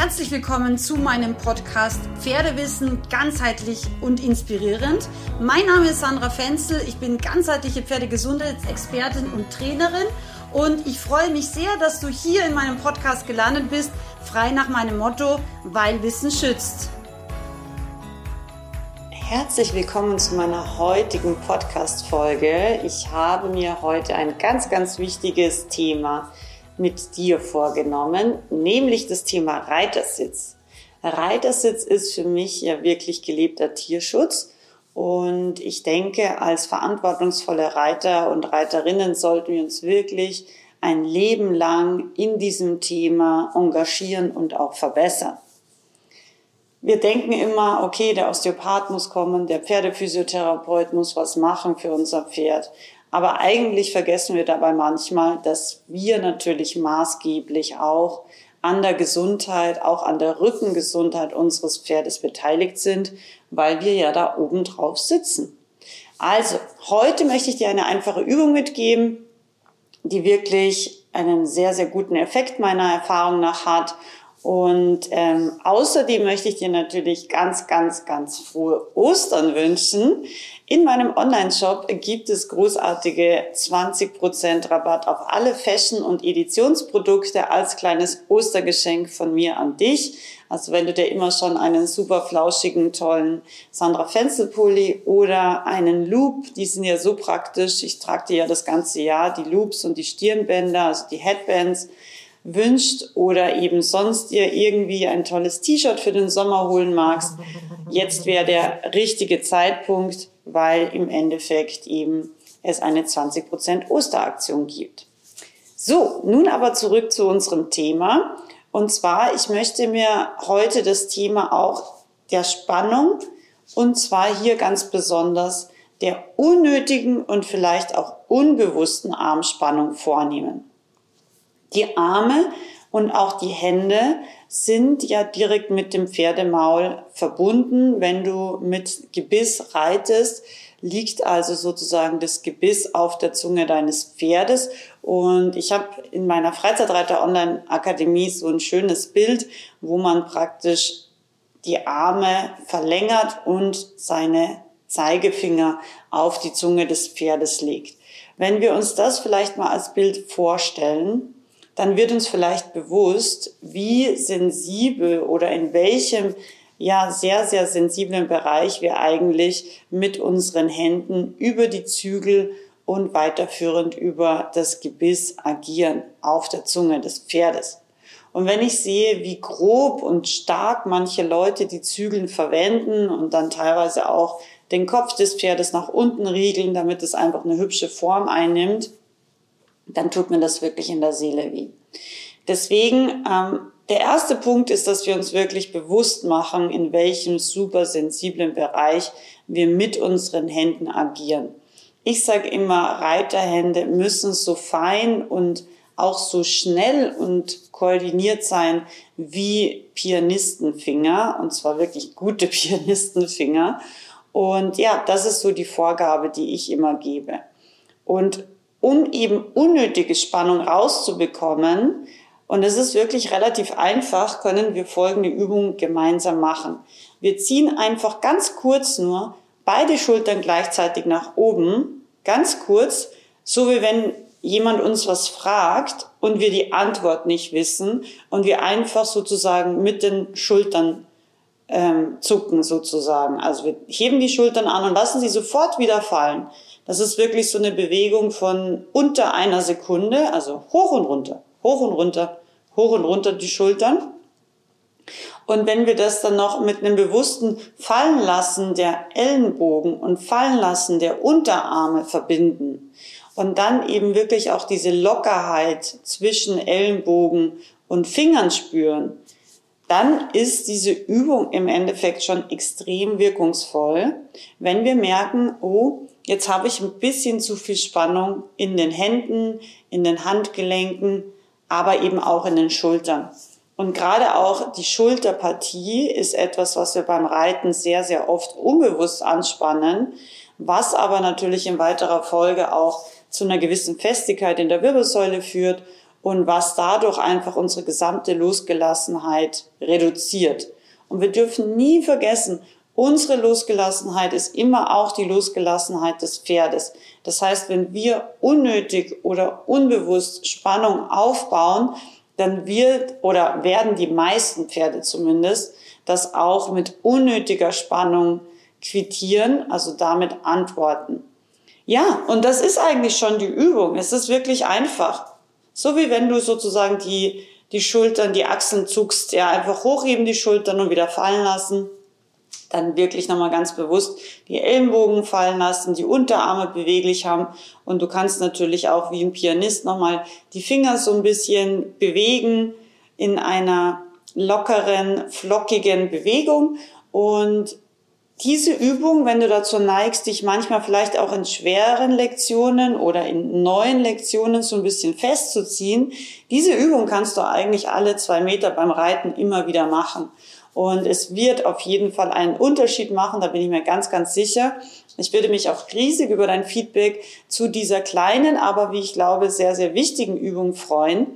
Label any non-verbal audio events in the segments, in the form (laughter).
Herzlich willkommen zu meinem Podcast Pferdewissen ganzheitlich und inspirierend. Mein Name ist Sandra Fenzel, ich bin ganzheitliche Pferdegesundheitsexpertin und Trainerin und ich freue mich sehr, dass du hier in meinem Podcast gelandet bist, frei nach meinem Motto, weil Wissen schützt. Herzlich willkommen zu meiner heutigen Podcast-Folge. Ich habe mir heute ein ganz, ganz wichtiges Thema mit dir vorgenommen, nämlich das Thema Reitersitz. Reitersitz ist für mich ja wirklich gelebter Tierschutz. Und ich denke, als verantwortungsvolle Reiter und Reiterinnen sollten wir uns wirklich ein Leben lang in diesem Thema engagieren und auch verbessern. Wir denken immer, okay, der Osteopath muss kommen, der Pferdephysiotherapeut muss was machen für unser Pferd. Aber eigentlich vergessen wir dabei manchmal, dass wir natürlich maßgeblich auch an der Gesundheit, auch an der Rückengesundheit unseres Pferdes beteiligt sind, weil wir ja da oben drauf sitzen. Also, heute möchte ich dir eine einfache Übung mitgeben, die wirklich einen sehr, sehr guten Effekt meiner Erfahrung nach hat und ähm, außerdem möchte ich dir natürlich ganz, ganz, ganz frohe Ostern wünschen. In meinem Online-Shop gibt es großartige 20% Rabatt auf alle Fashion- und Editionsprodukte als kleines Ostergeschenk von mir an dich. Also wenn du dir immer schon einen super flauschigen, tollen Sandra Fenzelpulli oder einen Loop, die sind ja so praktisch. Ich trage dir ja das ganze Jahr die Loops und die Stirnbänder, also die Headbands wünscht oder eben sonst dir irgendwie ein tolles T-Shirt für den Sommer holen magst, jetzt wäre der richtige Zeitpunkt, weil im Endeffekt eben es eine 20% Osteraktion gibt. So, nun aber zurück zu unserem Thema. Und zwar, ich möchte mir heute das Thema auch der Spannung und zwar hier ganz besonders der unnötigen und vielleicht auch unbewussten Armspannung vornehmen. Die Arme und auch die Hände sind ja direkt mit dem Pferdemaul verbunden. Wenn du mit Gebiss reitest, liegt also sozusagen das Gebiss auf der Zunge deines Pferdes. Und ich habe in meiner Freizeitreiter Online Akademie so ein schönes Bild, wo man praktisch die Arme verlängert und seine Zeigefinger auf die Zunge des Pferdes legt. Wenn wir uns das vielleicht mal als Bild vorstellen, dann wird uns vielleicht bewusst, wie sensibel oder in welchem ja sehr, sehr sensiblen Bereich wir eigentlich mit unseren Händen über die Zügel und weiterführend über das Gebiss agieren auf der Zunge des Pferdes. Und wenn ich sehe, wie grob und stark manche Leute die Zügeln verwenden und dann teilweise auch den Kopf des Pferdes nach unten riegeln, damit es einfach eine hübsche Form einnimmt, dann tut mir das wirklich in der Seele weh. Deswegen, ähm, der erste Punkt ist, dass wir uns wirklich bewusst machen, in welchem super sensiblen Bereich wir mit unseren Händen agieren. Ich sage immer, Reiterhände müssen so fein und auch so schnell und koordiniert sein wie Pianistenfinger, und zwar wirklich gute (laughs) Pianistenfinger. Und ja, das ist so die Vorgabe, die ich immer gebe. Und um eben unnötige Spannung rauszubekommen, und es ist wirklich relativ einfach, können wir folgende Übung gemeinsam machen. Wir ziehen einfach ganz kurz nur beide Schultern gleichzeitig nach oben, ganz kurz, so wie wenn jemand uns was fragt und wir die Antwort nicht wissen und wir einfach sozusagen mit den Schultern ähm, zucken sozusagen. Also wir heben die Schultern an und lassen sie sofort wieder fallen. Das ist wirklich so eine Bewegung von unter einer Sekunde, also hoch und runter, hoch und runter, hoch und runter die Schultern. Und wenn wir das dann noch mit einem bewussten Fallen lassen der Ellenbogen und Fallen lassen der Unterarme verbinden und dann eben wirklich auch diese Lockerheit zwischen Ellenbogen und Fingern spüren, dann ist diese Übung im Endeffekt schon extrem wirkungsvoll, wenn wir merken, oh, jetzt habe ich ein bisschen zu viel Spannung in den Händen, in den Handgelenken, aber eben auch in den Schultern. Und gerade auch die Schulterpartie ist etwas, was wir beim Reiten sehr, sehr oft unbewusst anspannen, was aber natürlich in weiterer Folge auch zu einer gewissen Festigkeit in der Wirbelsäule führt und was dadurch einfach unsere gesamte Losgelassenheit reduziert. Und wir dürfen nie vergessen, unsere Losgelassenheit ist immer auch die Losgelassenheit des Pferdes. Das heißt, wenn wir unnötig oder unbewusst Spannung aufbauen, dann wird oder werden die meisten Pferde zumindest das auch mit unnötiger Spannung quittieren, also damit antworten. Ja, und das ist eigentlich schon die Übung. Es ist wirklich einfach. So wie wenn du sozusagen die, die Schultern, die Achseln zuckst, ja, einfach hochheben die Schultern und wieder fallen lassen. Dann wirklich nochmal ganz bewusst die Ellenbogen fallen lassen, die Unterarme beweglich haben. Und du kannst natürlich auch wie ein Pianist nochmal die Finger so ein bisschen bewegen in einer lockeren, flockigen Bewegung. Und diese Übung, wenn du dazu neigst, dich manchmal vielleicht auch in schweren Lektionen oder in neuen Lektionen so ein bisschen festzuziehen, diese Übung kannst du eigentlich alle zwei Meter beim Reiten immer wieder machen. Und es wird auf jeden Fall einen Unterschied machen, da bin ich mir ganz, ganz sicher. Ich würde mich auch riesig über dein Feedback zu dieser kleinen, aber wie ich glaube, sehr, sehr wichtigen Übung freuen.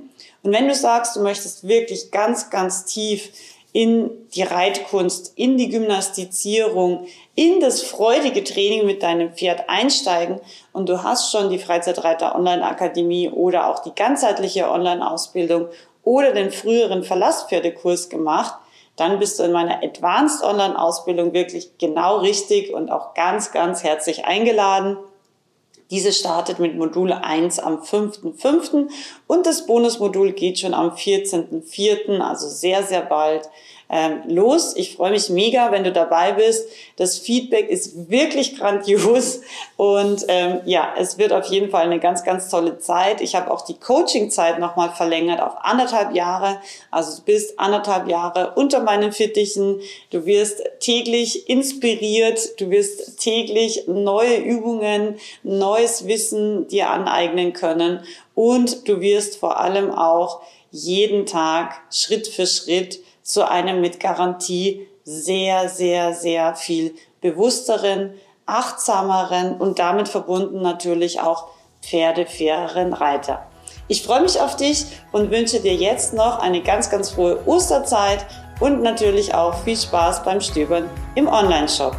Und wenn du sagst, du möchtest wirklich ganz, ganz tief in die Reitkunst, in die Gymnastizierung, in das freudige Training mit deinem Pferd einsteigen und du hast schon die Freizeitreiter Online Akademie oder auch die ganzheitliche Online Ausbildung oder den früheren Verlasspferdekurs gemacht, dann bist du in meiner Advanced Online Ausbildung wirklich genau richtig und auch ganz, ganz herzlich eingeladen. Diese startet mit Modul 1 am 5.5. und das Bonusmodul geht schon am 14.4., also sehr, sehr bald ähm, los. Ich freue mich mega, wenn du dabei bist. Das Feedback ist wirklich grandios und ähm, ja, es wird auf jeden Fall eine ganz, ganz tolle Zeit. Ich habe auch die Coaching-Zeit nochmal verlängert auf anderthalb Jahre. Also du bist anderthalb Jahre unter meinen Fittichen. Du wirst täglich inspiriert. Du wirst täglich neue Übungen, neues Wissen dir aneignen können und du wirst vor allem auch jeden Tag Schritt für Schritt zu einem mit Garantie sehr, sehr, sehr viel bewussteren, achtsameren und damit verbunden natürlich auch pferdefaireren Reiter. Ich freue mich auf dich und wünsche dir jetzt noch eine ganz, ganz frohe Osterzeit und natürlich auch viel Spaß beim Stöbern im Online-Shop.